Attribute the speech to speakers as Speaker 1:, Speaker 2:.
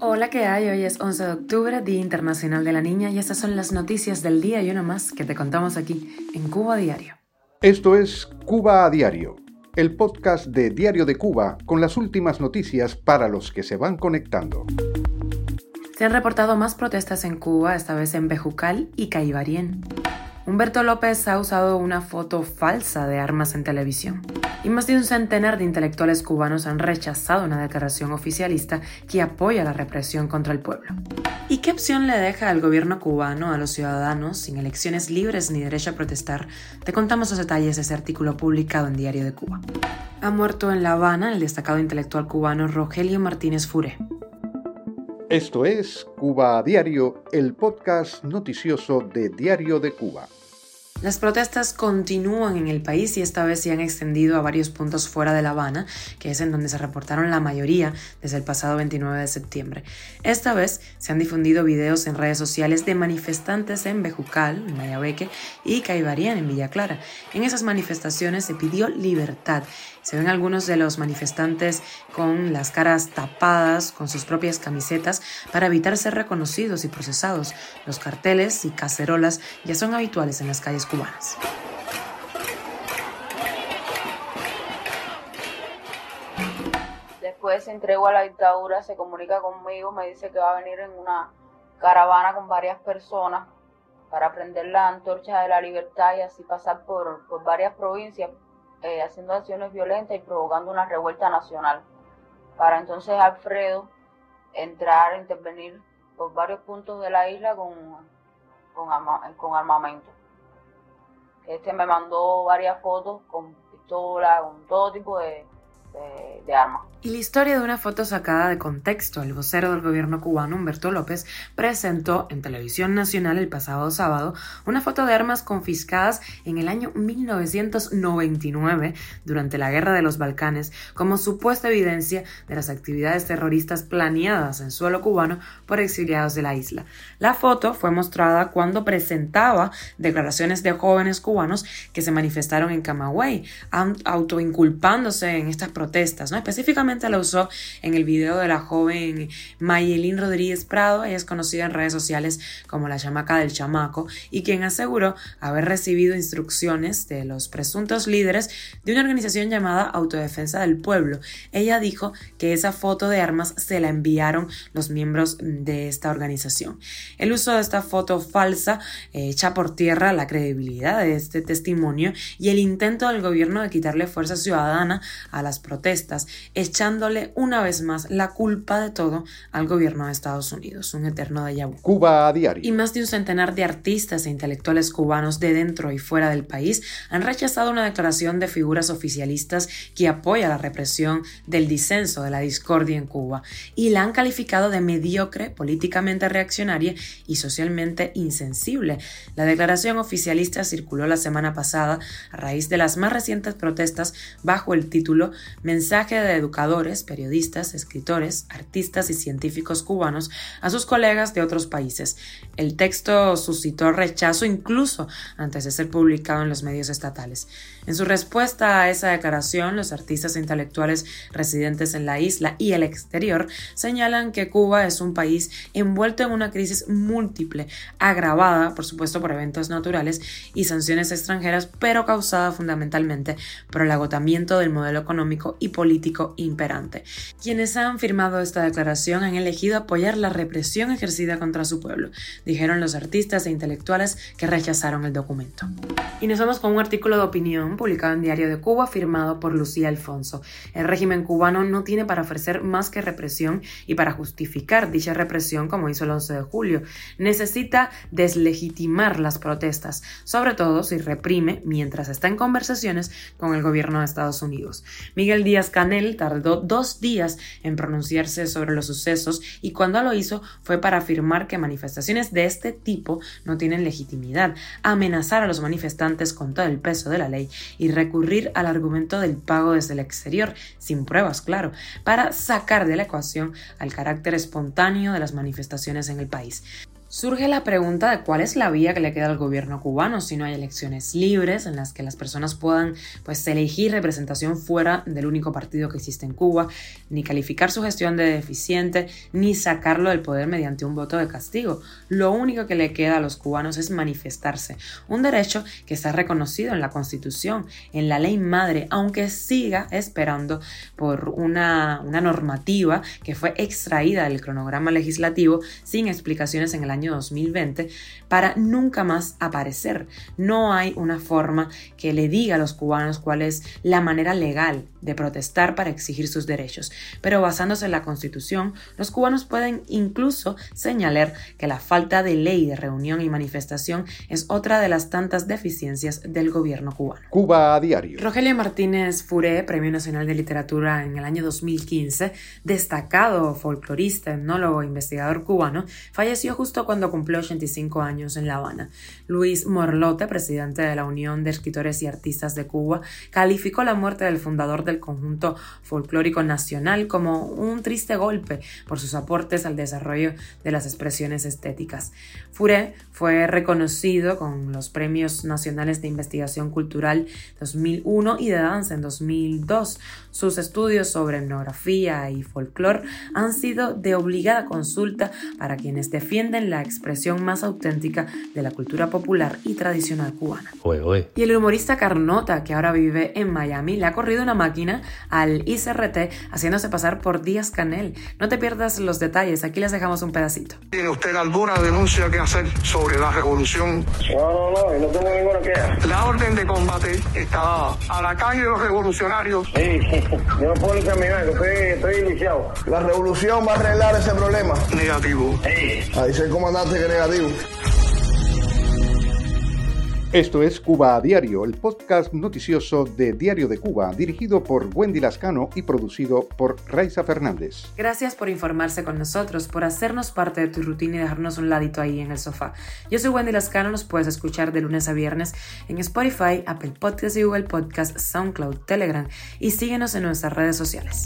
Speaker 1: Hola, ¿qué hay? Hoy es 11 de octubre, Día Internacional de la Niña, y estas son las noticias del día y una más que te contamos aquí en Cuba Diario.
Speaker 2: Esto es Cuba a Diario, el podcast de Diario de Cuba con las últimas noticias para los que se van conectando.
Speaker 1: Se han reportado más protestas en Cuba, esta vez en Bejucal y Caibarien. Humberto López ha usado una foto falsa de armas en televisión. Y más de un centenar de intelectuales cubanos han rechazado una declaración oficialista que apoya la represión contra el pueblo. ¿Y qué opción le deja al gobierno cubano a los ciudadanos sin elecciones libres ni derecho a protestar? Te contamos los detalles de ese artículo publicado en Diario de Cuba. Ha muerto en La Habana el destacado intelectual cubano Rogelio Martínez Furé.
Speaker 2: Esto es Cuba a Diario, el podcast noticioso de Diario de Cuba.
Speaker 1: Las protestas continúan en el país y esta vez se han extendido a varios puntos fuera de La Habana, que es en donde se reportaron la mayoría desde el pasado 29 de septiembre. Esta vez se han difundido videos en redes sociales de manifestantes en Bejucal, en Mayabeque y Caibarián, en Villa Clara. En esas manifestaciones se pidió libertad. Se ven algunos de los manifestantes con las caras tapadas con sus propias camisetas para evitar ser reconocidos y procesados. Los carteles y cacerolas ya son habituales en las calles
Speaker 3: Después se entregó a la dictadura, se comunica conmigo, me dice que va a venir en una caravana con varias personas para prender la antorcha de la libertad y así pasar por, varias provincias eh, haciendo acciones violentas y provocando una revuelta nacional. Para entonces Alfredo entrar, intervenir por varios puntos de la isla con armamento. Este me mandó varias fotos con pistola, con todo tipo de, de, armas.
Speaker 1: Y la historia de una foto sacada de contexto, el vocero del gobierno cubano, Humberto López, presentó en televisión nacional el pasado sábado una foto de armas confiscadas en el año 1999 durante la Guerra de los Balcanes como supuesta evidencia de las actividades terroristas planeadas en suelo cubano por exiliados de la isla. La foto fue mostrada cuando presentaba declaraciones de jóvenes cubanos que se manifestaron en Camagüey, autoinculpándose en estas protestas, ¿no? Específicamente la usó en el video de la joven Mayelín Rodríguez Prado, ella es conocida en redes sociales como la chamaca del chamaco, y quien aseguró haber recibido instrucciones de los presuntos líderes de una organización llamada Autodefensa del Pueblo. Ella dijo que esa foto de armas se la enviaron los miembros de esta organización. El uso de esta foto falsa eh, echa por tierra la credibilidad de este testimonio y el intento del gobierno de quitarle fuerza ciudadana a las protestas, echándole una vez más la culpa de todo al gobierno de Estados Unidos, un eterno de vu.
Speaker 2: Cuba a diario.
Speaker 1: Y más de un centenar de artistas e intelectuales cubanos de dentro y fuera del país han rechazado una declaración de figuras oficialistas que apoya la represión del disenso, de la discordia en Cuba, y la han calificado de mediocre, políticamente reaccionaria y socialmente insensible. La declaración oficialista circuló la semana pasada a raíz de las más recientes protestas bajo el título mensaje de periodistas, escritores, artistas y científicos cubanos a sus colegas de otros países. El texto suscitó rechazo incluso antes de ser publicado en los medios estatales. En su respuesta a esa declaración, los artistas e intelectuales residentes en la isla y el exterior señalan que Cuba es un país envuelto en una crisis múltiple, agravada, por supuesto, por eventos naturales y sanciones extranjeras, pero causada fundamentalmente por el agotamiento del modelo económico y político Quienes han firmado esta declaración han elegido apoyar la represión ejercida contra su pueblo, dijeron los artistas e intelectuales que rechazaron el documento. Y nos vamos con un artículo de opinión publicado en Diario de Cuba firmado por Lucía Alfonso. El régimen cubano no tiene para ofrecer más que represión y para justificar dicha represión como hizo el 11 de julio. Necesita deslegitimar las protestas, sobre todo si reprime mientras está en conversaciones con el gobierno de Estados Unidos. Miguel Díaz Canel tardó dos días en pronunciarse sobre los sucesos y cuando lo hizo fue para afirmar que manifestaciones de este tipo no tienen legitimidad, amenazar a los manifestantes con todo el peso de la ley y recurrir al argumento del pago desde el exterior, sin pruebas, claro, para sacar de la ecuación al carácter espontáneo de las manifestaciones en el país. Surge la pregunta de cuál es la vía que le queda al gobierno cubano si no hay elecciones libres en las que las personas puedan pues elegir representación fuera del único partido que existe en Cuba, ni calificar su gestión de deficiente, ni sacarlo del poder mediante un voto de castigo. Lo único que le queda a los cubanos es manifestarse, un derecho que está reconocido en la Constitución, en la ley madre, aunque siga esperando por una, una normativa que fue extraída del cronograma legislativo sin explicaciones en el año año 2020 para nunca más aparecer. No hay una forma que le diga a los cubanos cuál es la manera legal de protestar para exigir sus derechos. Pero basándose en la Constitución, los cubanos pueden incluso señalar que la falta de ley de reunión y manifestación es otra de las tantas deficiencias del gobierno cubano.
Speaker 2: Cuba a diario.
Speaker 1: Rogelio Martínez Furé, Premio Nacional de Literatura en el año 2015, destacado folclorista, etnólogo e investigador cubano, falleció justo cuando cumplió 85 años en La Habana. Luis Morlote, presidente de la Unión de Escritores y Artistas de Cuba, calificó la muerte del fundador del conjunto folclórico nacional como un triste golpe por sus aportes al desarrollo de las expresiones estéticas. Furé fue reconocido con los Premios Nacionales de Investigación Cultural 2001 y de Danza en 2002. Sus estudios sobre etnografía y folclore han sido de obligada consulta para quienes defienden la expresión más auténtica de la cultura popular y tradicional cubana. Y el humorista Carnota, que ahora vive en Miami, le ha corrido una máquina al ICRT haciéndose pasar por Díaz Canel. No te pierdas los detalles, aquí les dejamos un pedacito.
Speaker 4: ¿Tiene usted alguna denuncia que hacer sobre la revolución?
Speaker 5: No, no, no, no tengo ninguna queja.
Speaker 4: La orden de combate está a la calle de los revolucionarios.
Speaker 5: Sí, yo no puedo ni caminar, estoy, estoy iniciado.
Speaker 6: La revolución va a arreglar ese problema.
Speaker 4: Negativo.
Speaker 5: Sí.
Speaker 6: Ahí dice el que negativo.
Speaker 2: Esto es Cuba a Diario, el podcast noticioso de Diario de Cuba, dirigido por Wendy Lascano y producido por Raiza Fernández.
Speaker 1: Gracias por informarse con nosotros, por hacernos parte de tu rutina y dejarnos un ladito ahí en el sofá. Yo soy Wendy Lascano, nos puedes escuchar de lunes a viernes en Spotify, Apple Podcasts y Google Podcasts, SoundCloud, Telegram y síguenos en nuestras redes sociales.